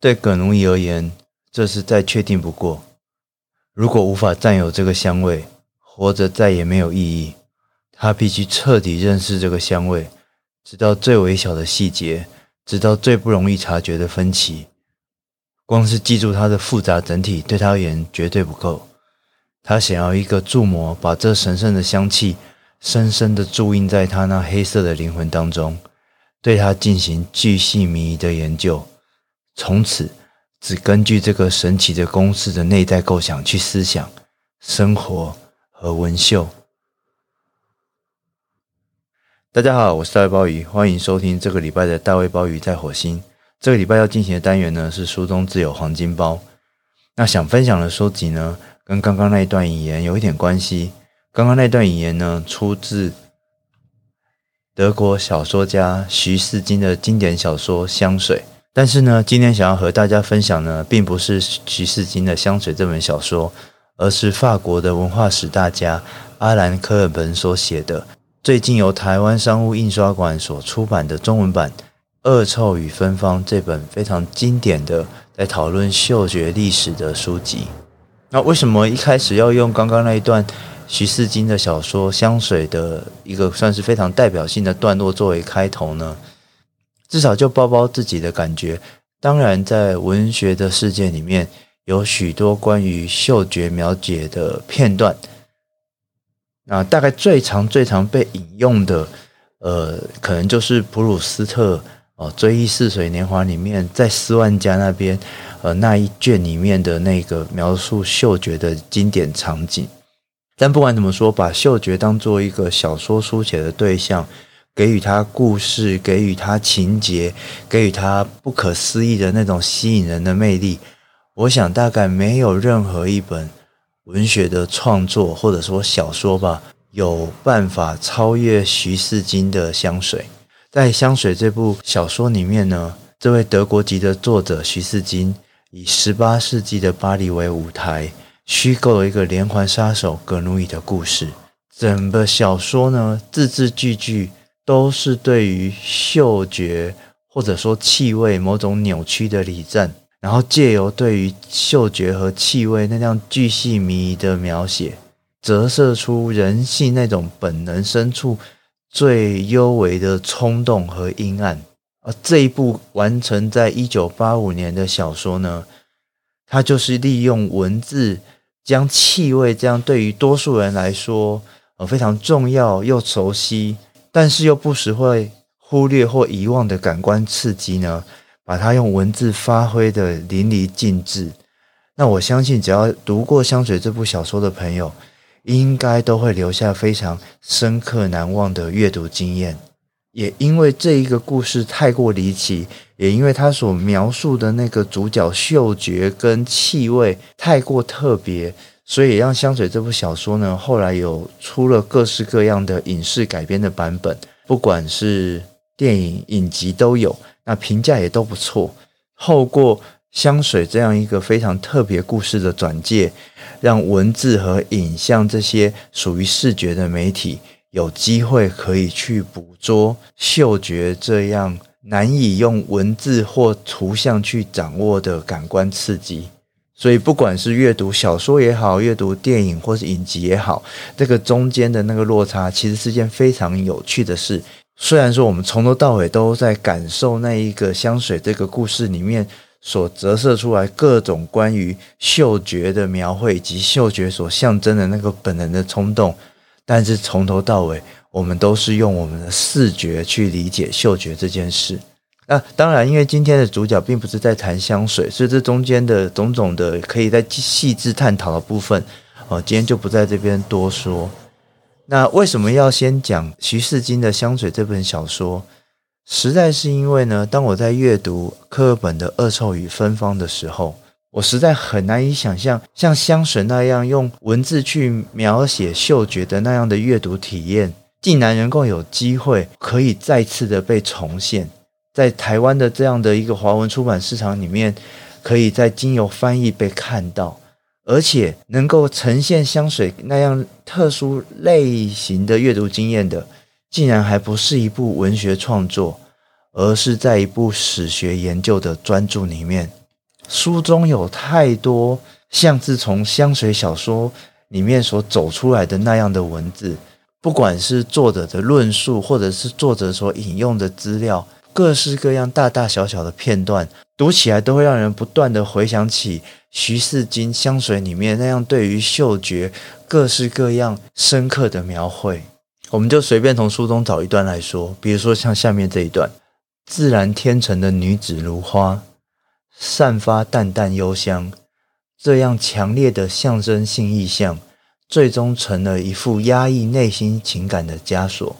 对葛奴伊而言，这是再确定不过。如果无法占有这个香味，活着再也没有意义。他必须彻底认识这个香味，直到最微小的细节，直到最不容易察觉的分歧。光是记住它的复杂整体，对他而言绝对不够。他想要一个注模，把这神圣的香气深深地注印在他那黑色的灵魂当中，对他进行巨细靡遗的研究，从此只根据这个神奇的公式的内在构想去思想、生活和纹绣。大家好，我是大卫鲍鱼，欢迎收听这个礼拜的大卫鲍鱼在火星。这个礼拜要进行的单元呢是书中自有黄金包。那想分享的书籍呢，跟刚刚那一段引言有一点关系。刚刚那段引言呢，出自德国小说家徐世金的经典小说《香水》。但是呢，今天想要和大家分享呢，并不是徐世金的《香水》这本小说，而是法国的文化史大家阿兰·科尔本所写的，最近由台湾商务印刷馆所出版的中文版《恶臭与芬芳》这本非常经典的在讨论嗅觉历史的书籍。那为什么一开始要用刚刚那一段徐世金的小说《香水》的一个算是非常代表性的段落作为开头呢？至少就包包自己的感觉。当然，在文学的世界里面，有许多关于嗅觉描写的片段。那大概最常、最常被引用的，呃，可能就是普鲁斯特哦，《追忆似水年华》里面，在斯万家那边。呃，那一卷里面的那个描述嗅觉的经典场景，但不管怎么说，把嗅觉当做一个小说书写的对象，给予他故事，给予他情节，给予他不可思议的那种吸引人的魅力，我想大概没有任何一本文学的创作或者说小说吧，有办法超越徐世金的香水。在《香水》这部小说里面呢，这位德国籍的作者徐世金。以十八世纪的巴黎为舞台，虚构了一个连环杀手葛奴伊的故事。整个小说呢，字字句句都是对于嗅觉或者说气味某种扭曲的理证，然后借由对于嗅觉和气味那样巨细靡遗的描写，折射出人性那种本能深处最幽微的冲动和阴暗。而这一部完成在一九八五年的小说呢，它就是利用文字将气味这样对于多数人来说呃非常重要又熟悉，但是又不时会忽略或遗忘的感官刺激呢，把它用文字发挥得淋漓尽致。那我相信，只要读过《香水》这部小说的朋友，应该都会留下非常深刻难忘的阅读经验。也因为这一个故事太过离奇，也因为他所描述的那个主角嗅觉跟气味太过特别，所以让《香水》这部小说呢，后来有出了各式各样的影视改编的版本，不管是电影、影集都有，那评价也都不错。透过《香水》这样一个非常特别故事的转介，让文字和影像这些属于视觉的媒体。有机会可以去捕捉嗅觉这样难以用文字或图像去掌握的感官刺激，所以不管是阅读小说也好，阅读电影或是影集也好，这个中间的那个落差其实是件非常有趣的事。虽然说我们从头到尾都在感受那一个香水这个故事里面所折射出来各种关于嗅觉的描绘，以及嗅觉所象征的那个本能的冲动。但是从头到尾，我们都是用我们的视觉去理解嗅觉这件事。那当然，因为今天的主角并不是在谈香水，所以这中间的种种的可以再细致探讨的部分，哦，今天就不在这边多说。那为什么要先讲徐世金的《香水》这本小说？实在是因为呢，当我在阅读科尔本的《恶臭与芬芳》的时候。我实在很难以想象，像香水那样用文字去描写嗅觉的那样的阅读体验，竟然能够有机会可以再次的被重现，在台湾的这样的一个华文出版市场里面，可以在经由翻译被看到，而且能够呈现香水那样特殊类型的阅读经验的，竟然还不是一部文学创作，而是在一部史学研究的专著里面。书中有太多像是从香水小说里面所走出来的那样的文字，不管是作者的论述，或者是作者所引用的资料，各式各样大大小小的片段，读起来都会让人不断的回想起徐四金香水里面那样对于嗅觉各式各样深刻的描绘。我们就随便从书中找一段来说，比如说像下面这一段：自然天成的女子如花，散发淡淡幽香，这样强烈的象征性意象，最终成了一副压抑内心情感的枷锁。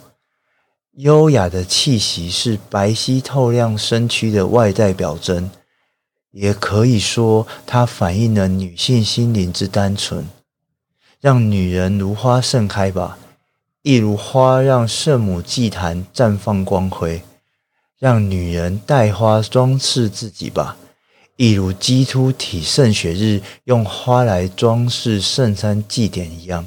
优雅的气息是白皙透亮身躯的外在表征，也可以说它反映了女性心灵之单纯。让女人如花盛开吧。一如花让圣母祭坛绽放光辉，让女人带花装饰自己吧；一如基督体圣血日用花来装饰圣餐祭典一样，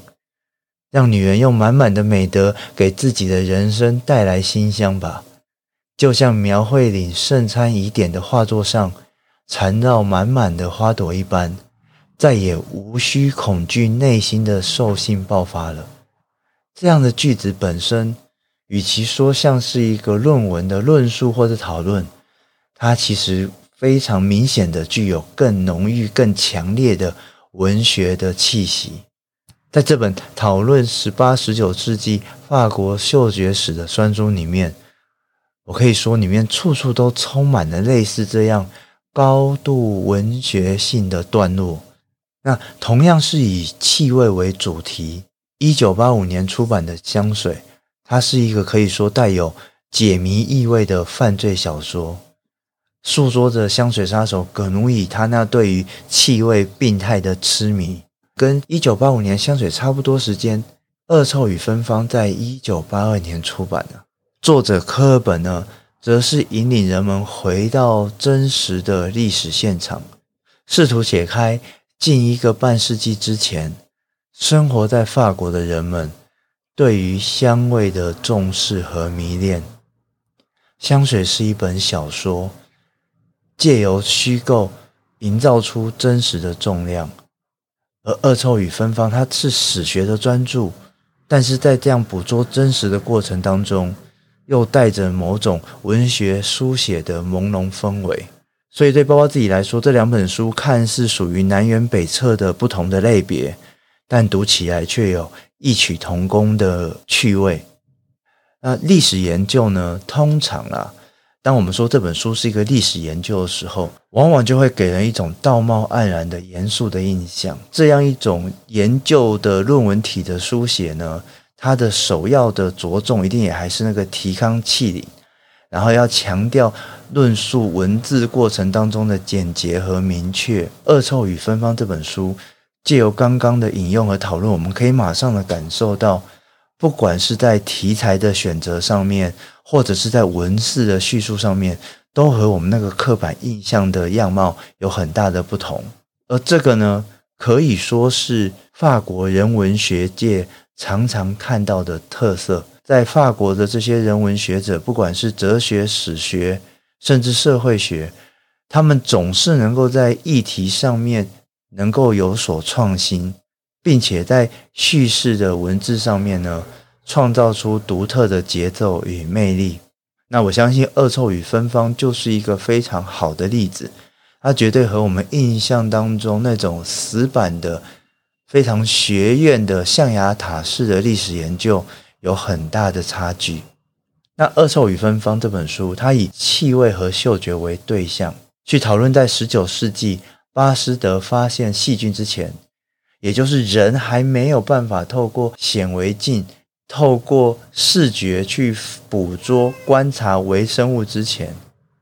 让女人用满满的美德给自己的人生带来馨香吧。就像描绘领圣餐仪点的画作上缠绕满满的花朵一般，再也无需恐惧内心的兽性爆发了。这样的句子本身，与其说像是一个论文的论述或者讨论，它其实非常明显的具有更浓郁、更强烈的文学的气息。在这本讨论十八、十九世纪法国嗅觉史的专书里面，我可以说里面处处都充满了类似这样高度文学性的段落。那同样是以气味为主题。一九八五年出版的香水，它是一个可以说带有解谜意味的犯罪小说，诉说着香水杀手葛奴伊他那对于气味病态的痴迷。跟一九八五年香水差不多时间，《恶臭与芬芳》在一九八二年出版的。作者科尔本呢，则是引领人们回到真实的历史现场，试图解开近一个半世纪之前。生活在法国的人们对于香味的重视和迷恋。香水是一本小说，借由虚构营造出真实的重量；而《恶臭与芬芳》它是史学的专著，但是在这样捕捉真实的过程当中，又带着某种文学书写的朦胧氛围。所以，对包包自己来说，这两本书看似属于南辕北辙的不同的类别。但读起来却有异曲同工的趣味。那历史研究呢？通常啊，当我们说这本书是一个历史研究的时候，往往就会给人一种道貌岸然的严肃的印象。这样一种研究的论文体的书写呢，它的首要的着重一定也还是那个提纲挈领，然后要强调论述文字过程当中的简洁和明确。《恶臭与芬芳》这本书。借由刚刚的引用和讨论，我们可以马上的感受到，不管是在题材的选择上面，或者是在文字的叙述上面，都和我们那个刻板印象的样貌有很大的不同。而这个呢，可以说是法国人文学界常常看到的特色。在法国的这些人文学者，不管是哲学、史学，甚至社会学，他们总是能够在议题上面。能够有所创新，并且在叙事的文字上面呢，创造出独特的节奏与魅力。那我相信《恶臭与芬芳》就是一个非常好的例子，它绝对和我们印象当中那种死板的、非常学院的象牙塔式的历史研究有很大的差距。那《恶臭与芬芳》这本书，它以气味和嗅觉为对象，去讨论在十九世纪。巴斯德发现细菌之前，也就是人还没有办法透过显微镜、透过视觉去捕捉、观察微生物之前，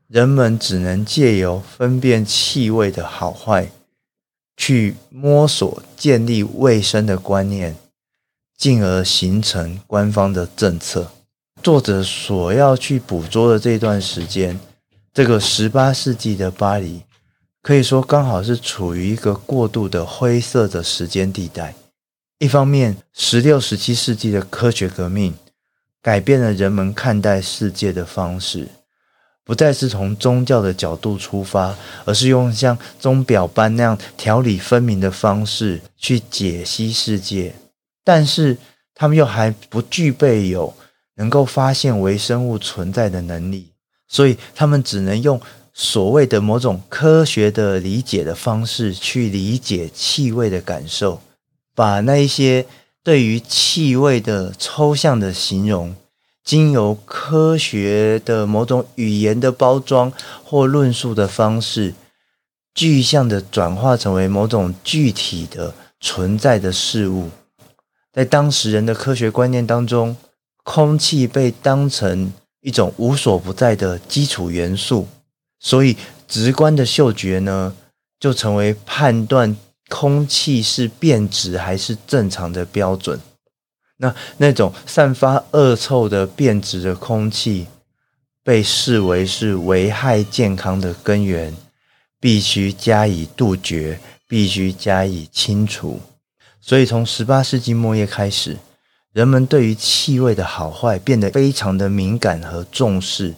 人们只能借由分辨气味的好坏，去摸索建立卫生的观念，进而形成官方的政策。作者所要去捕捉的这段时间，这个十八世纪的巴黎。可以说，刚好是处于一个过渡的灰色的时间地带。一方面，十六、十七世纪的科学革命改变了人们看待世界的方式，不再是从宗教的角度出发，而是用像钟表般那样条理分明的方式去解析世界。但是他们又还不具备有能够发现微生物存在的能力，所以他们只能用所谓的某种科学的理解的方式去理解气味的感受，把那一些对于气味的抽象的形容，经由科学的某种语言的包装或论述的方式，具象的转化成为某种具体的存在的事物。在当时人的科学观念当中，空气被当成一种无所不在的基础元素，所以直观的嗅觉呢，就成为判断空气是变质还是正常的标准。那那种散发恶臭的变质的空气，被视为是危害健康的根源，必须加以杜绝，必须加以清除。所以，从十八世纪末叶开始，人们对于气味的好坏变得非常的敏感和重视，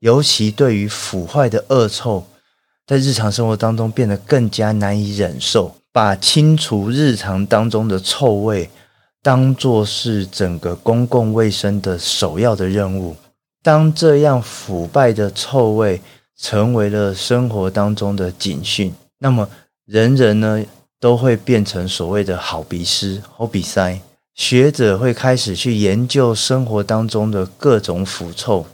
尤其对于腐坏的恶臭，在日常生活当中变得更加难以忍受，把清除日常当中的臭味当作是整个公共卫生的首要的任务。当这样腐败的臭味成为了生活当中的警讯，那么人人呢，都会变成所谓的好鼻师、好鼻塞。学者会开始去研究生活当中的各种腐臭，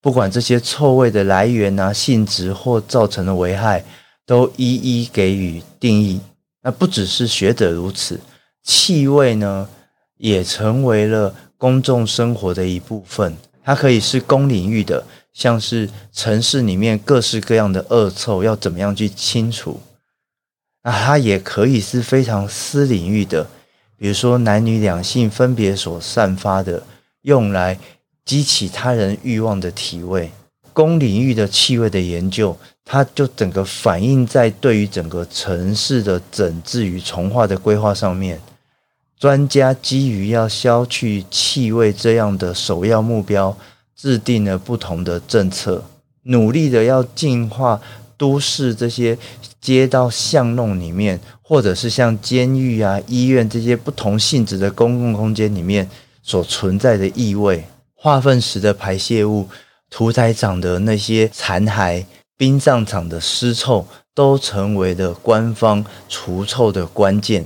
不管这些臭味的来源啊、性质或造成的危害，都一一给予定义。那不只是学者如此，气味呢，也成为了公众生活的一部分。它可以是公领域的，像是城市里面各式各样的恶臭要怎么样去清除。那它也可以是非常私领域的，比如说男女两性分别所散发的，用来激起他人欲望的体味。公领域的气味的研究，它就整个反映在对于整个城市的整治与重划的规划上面。专家基于要消去气味这样的首要目标，制定了不同的政策，努力的要净化。都市这些街道巷弄里面，或者是像监狱啊、医院这些不同性质的公共空间里面所存在的异味，化粪池的排泄物、屠宰场的那些残骸、殡葬场的尸臭，都成为了官方除臭的关键。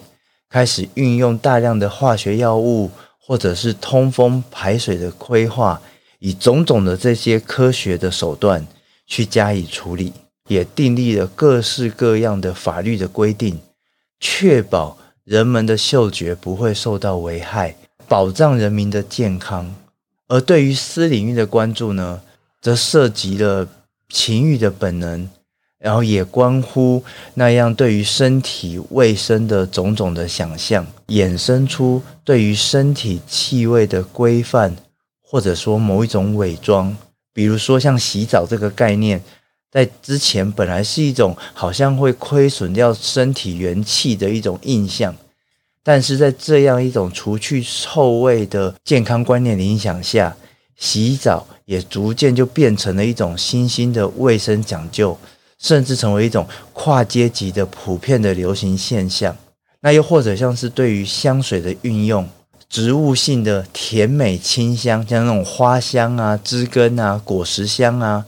开始运用大量的化学药物，或者是通风排水的规划，以种种的这些科学的手段去加以处理。也订立了各式各样的法律的规定，确保人们的嗅觉不会受到危害，保障人民的健康。而对于私领域的关注呢，则涉及了情欲的本能，然后也关乎那样对于身体卫生的种种的想象，衍生出对于身体气味的规范，或者说某一种伪装，比如说像洗澡这个概念。在之前，本来是一种好像会亏损掉身体元气的一种印象，但是在这样一种除去臭味的健康观念的影响下，洗澡也逐渐就变成了一种新兴的卫生讲究，甚至成为一种跨阶级的普遍的流行现象。那又或者像是对于香水的运用，植物性的甜美清香，像那种花香啊、枝根啊、果实香啊。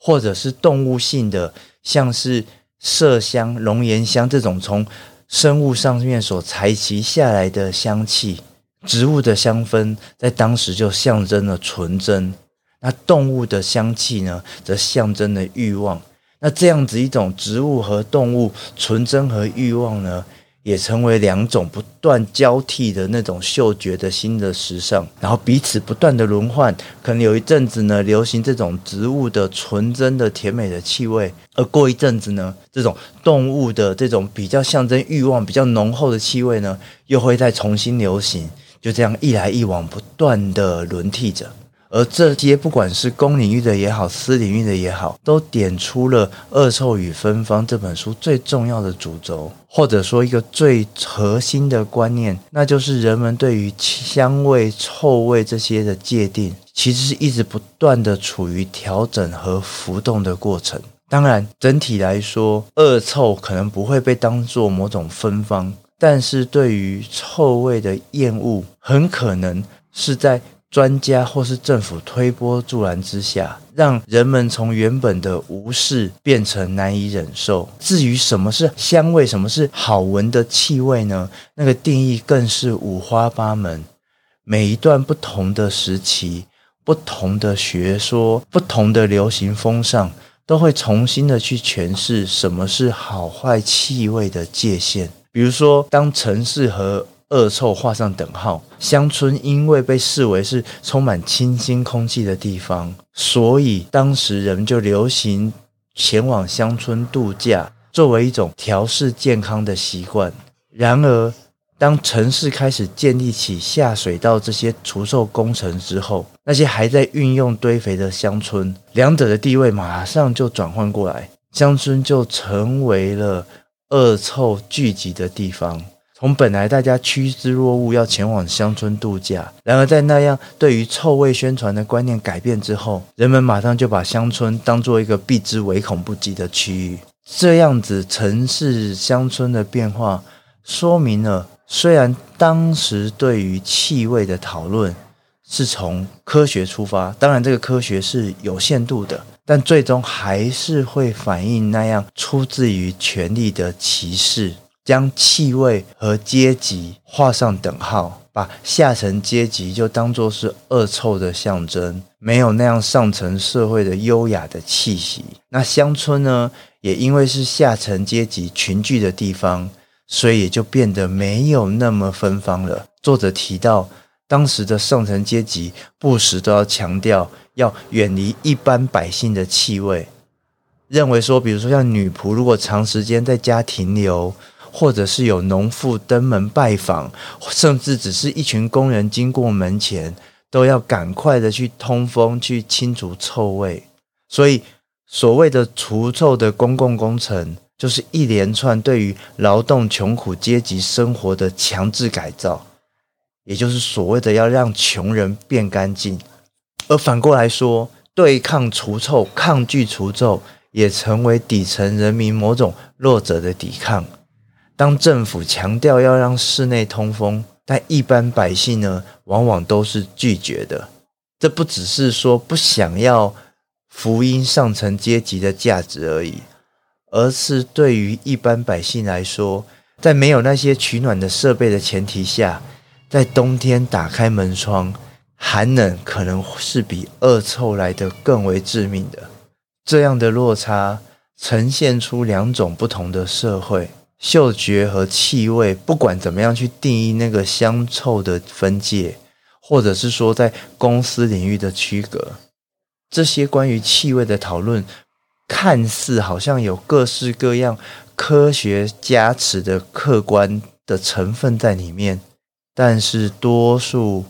或者是动物性的，像是麝香、龙涎香这种从生物上面所采集下来的香气，植物的香氛在当时就象征了纯真；那动物的香气呢，则象征了欲望。那这样子一种植物和动物纯真和欲望呢，也成为两种不断交替的那种嗅觉的新的时尚，然后彼此不断的轮换。可能有一阵子呢，流行这种植物的纯真的甜美的气味，而过一阵子呢，这种动物的这种比较象征欲望、比较浓厚的气味呢，又会再重新流行。就这样一来一往，不断的轮替着。而这些不管是公领域的也好，私领域的也好，都点出了《恶臭与芬芳》这本书最重要的主轴，或者说一个最核心的观念，那就是人们对于香味、臭味这些的界定，其实是一直不断的处于调整和浮动的过程。当然，整体来说，恶臭可能不会被当作某种芬芳，但是对于臭味的厌恶，很可能是在专家或是政府推波助澜之下，让人们从原本的无视变成难以忍受。至于什么是香味，什么是好闻的气味呢？那个定义更是五花八门。每一段不同的时期、不同的学说、不同的流行风尚，都会重新的去诠释什么是好坏气味的界限。比如说，当城市和恶臭画上等号，乡村因为被视为是充满清新空气的地方，所以当时人们就流行前往乡村度假，作为一种调试健康的习惯。然而，当城市开始建立起下水道这些除臭工程之后，那些还在运用堆肥的乡村，两者的地位马上就转换过来，乡村就成为了恶臭聚集的地方。从本来大家趋之若鹜要前往乡村度假，然而在那样对于臭味宣传的观念改变之后，人们马上就把乡村当做一个避之唯恐不及的区域。这样子城市乡村的变化，说明了虽然当时对于气味的讨论是从科学出发，当然这个科学是有限度的，但最终还是会反映那样出自于权力的歧视。将气味和阶级画上等号，把下层阶级就当作是恶臭的象征，没有那样上层社会的优雅的气息。那乡村呢，也因为是下层阶级群聚的地方，所以也就变得没有那么芬芳了。作者提到，当时的上层阶级不时都要强调要远离一般百姓的气味，认为说，比如说像女仆，如果长时间在家停留。或者是有农妇登门拜访，甚至只是一群工人经过门前，都要赶快的去通风、去清除臭味。所以，所谓的除臭的公共工程，就是一连串对于劳动穷苦阶级生活的强制改造，也就是所谓的要让穷人变干净。而反过来说，对抗除臭、抗拒除臭，也成为底层人民某种弱者的抵抗。当政府强调要让室内通风，但一般百姓呢，往往都是拒绝的。这不只是说不想要福音上层阶级的价值而已，而是对于一般百姓来说，在没有那些取暖的设备的前提下，在冬天打开门窗，寒冷可能是比恶臭来得更为致命的。这样的落差呈现出两种不同的社会。嗅觉和气味，不管怎么样去定义那个香臭的分界，或者是说在公司领域的区隔，这些关于气味的讨论，看似好像有各式各样科学加持的客观的成分在里面，但是多数。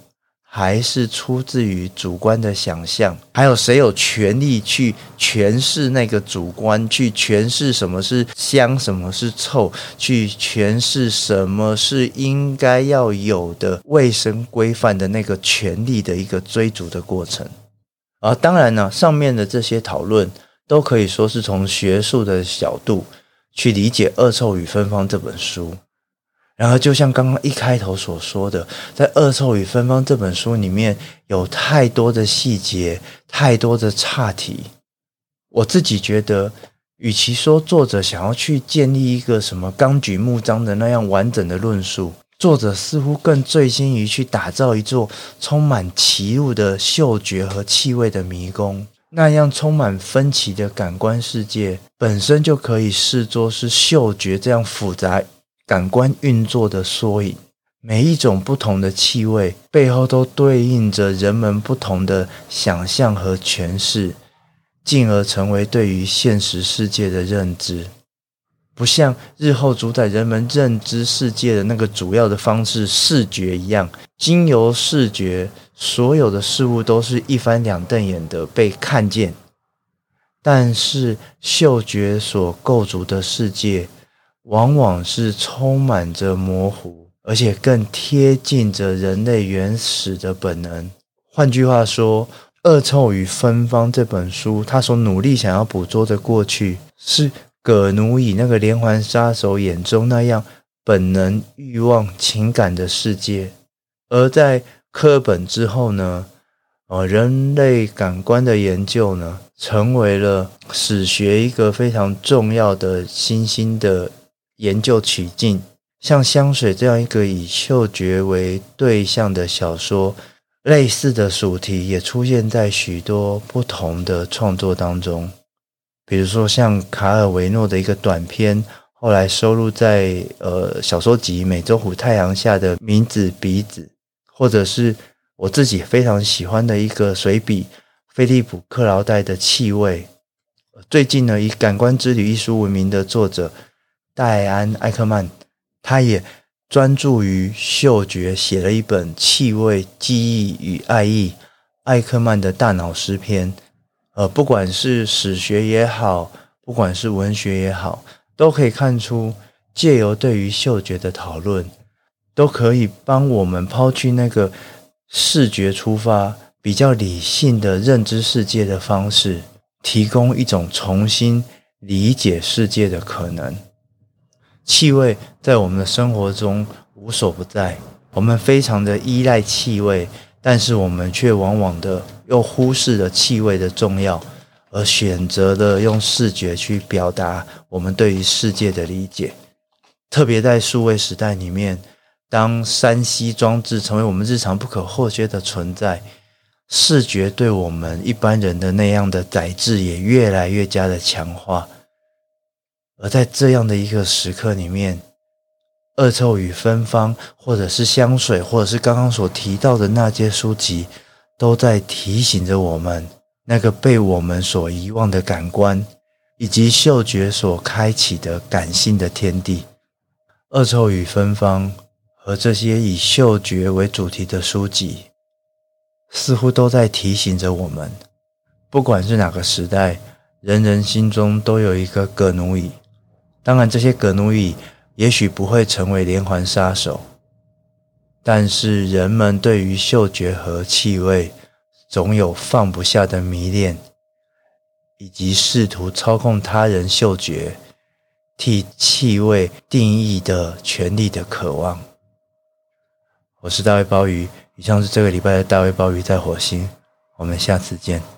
还是出自于主观的想象，还有谁有权利去诠释那个主观，去诠释什么是香，什么是臭，去诠释什么是应该要有的卫生规范的那个权利的一个追逐的过程。而当然呢，上面的这些讨论都可以说是从学术的角度去理解《恶臭与芬芳》这本书。然而，就像刚刚一开头所说的，在《恶臭与芬芳》这本书里面有太多的细节，太多的岔题。我自己觉得，与其说作者想要去建立一个什么纲举目张的那样完整的论述，作者似乎更醉心于去打造一座充满歧路的嗅觉和气味的迷宫。那样充满分歧的感官世界，本身就可以视作是嗅觉这样复杂。感官运作的缩影，每一种不同的气味背后都对应着人们不同的想象和诠释，进而成为对于现实世界的认知。不像日后主宰人们认知世界的那个主要的方式——视觉一样，经由视觉，所有的事物都是一翻两瞪眼的被看见。但是嗅觉所构筑的世界，往往是充满着模糊，而且更贴近着人类原始的本能，换句话说，《恶臭与芬芳》这本书，他所努力想要捕捉的过去，是葛奴以那个连环杀手眼中那样本能、欲望、情感的世界。而在课本之后呢，呃，人类感官的研究呢，成为了史学一个非常重要的新兴的研究取径。像香水这样一个以嗅觉为对象的小说。类似的主题也出现在许多不同的创作当中，比如说像卡尔维诺的一个短篇，后来收录在呃小说集《美洲虎太阳下的名字鼻子》，或者是我自己非常喜欢的一个随笔《菲利普克劳戴的气味》。最近呢，以《感官之旅》一书闻名的作者戴安·艾克曼，他也。专注于嗅觉，写了一本《气味、记忆与爱意》，艾克曼的大脑诗篇。呃，不管是史学也好，不管是文学也好，都可以看出，借由对于嗅觉的讨论，都可以帮我们抛去那个视觉出发、比较理性的认知世界的方式，提供一种重新理解世界的可能。气味在我们的生活中无所不在，我们非常的依赖气味，但是我们却往往的又忽视了气味的重要，而选择了用视觉去表达我们对于世界的理解。特别在数位时代里面，当 3C 装置成为我们日常不可或缺的存在，视觉对我们一般人的那样的载质也越来越加的强化。而在这样的一个时刻里面，恶臭与芬芳，或者是香水，或者是刚刚所提到的那些书籍，都在提醒着我们，那个被我们所遗忘的感官，以及嗅觉所开启的感性的天地。恶臭与芬芳和这些以嗅觉为主题的书籍，似乎都在提醒着我们，不管是哪个时代，人人心中都有一个葛奴伊。当然，这些葛奴乙也许不会成为连环杀手，但是人们对于嗅觉和气味总有放不下的迷恋，以及试图操控他人嗅觉、替气味定义的权利的渴望。我是大卫鲍鱼，以上是这个礼拜的大卫鲍鱼在火星，我们下次见。